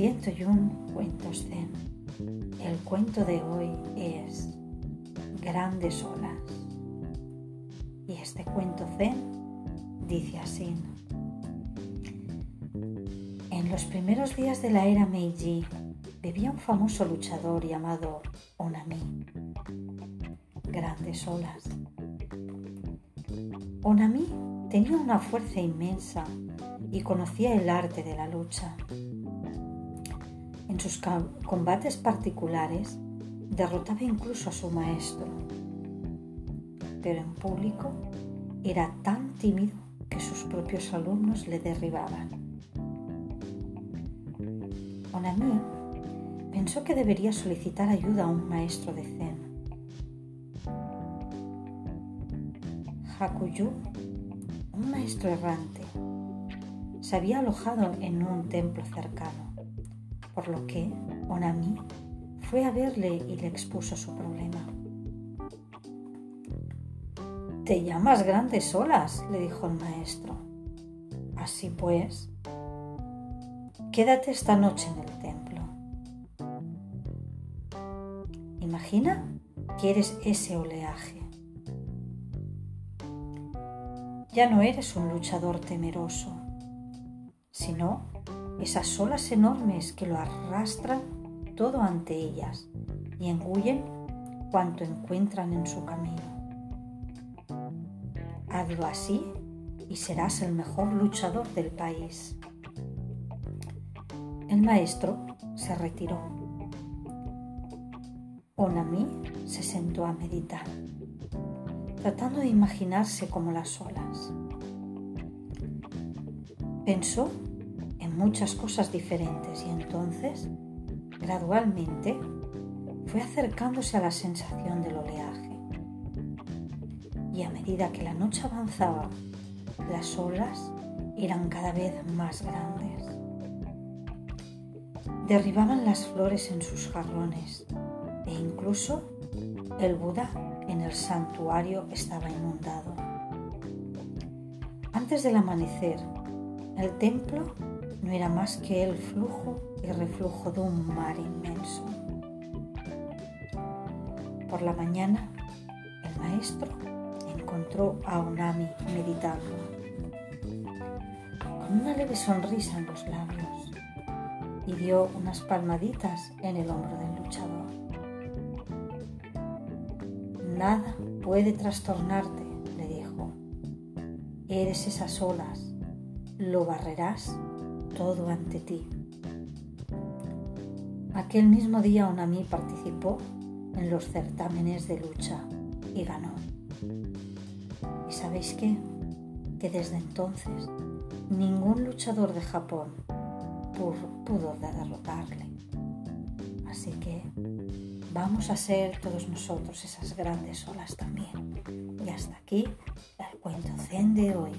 101 cuentos zen. El cuento de hoy es Grandes olas. Y este cuento zen dice así. En los primeros días de la era Meiji vivía un famoso luchador llamado Onami. Grandes olas. Onami tenía una fuerza inmensa y conocía el arte de la lucha. En sus combates particulares derrotaba incluso a su maestro, pero en público era tan tímido que sus propios alumnos le derribaban. Onami pensó que debería solicitar ayuda a un maestro de Zen. Hakuyu, un maestro errante, se había alojado en un templo cercano por lo que Onami fue a verle y le expuso su problema. Te llamas grandes olas, le dijo el maestro. Así pues, quédate esta noche en el templo. Imagina que eres ese oleaje. Ya no eres un luchador temeroso, sino esas olas enormes que lo arrastran todo ante ellas y engullen cuanto encuentran en su camino. Hazlo así y serás el mejor luchador del país. El maestro se retiró. Onami se sentó a meditar, tratando de imaginarse como las olas. Pensó muchas cosas diferentes y entonces, gradualmente, fue acercándose a la sensación del oleaje. Y a medida que la noche avanzaba, las olas eran cada vez más grandes. Derribaban las flores en sus jarrones e incluso el Buda en el santuario estaba inundado. Antes del amanecer, el templo no era más que el flujo y reflujo de un mar inmenso. Por la mañana, el maestro encontró a Onami meditando, con una leve sonrisa en los labios, y dio unas palmaditas en el hombro del luchador. Nada puede trastornarte, le dijo. Eres esas olas, lo barrerás todo ante ti. Aquel mismo día Onami participó en los certámenes de lucha y ganó. ¿Y sabéis qué? Que desde entonces ningún luchador de Japón pudo derrotarle. Así que vamos a ser todos nosotros esas grandes olas también. Y hasta aquí el cuento zen de hoy.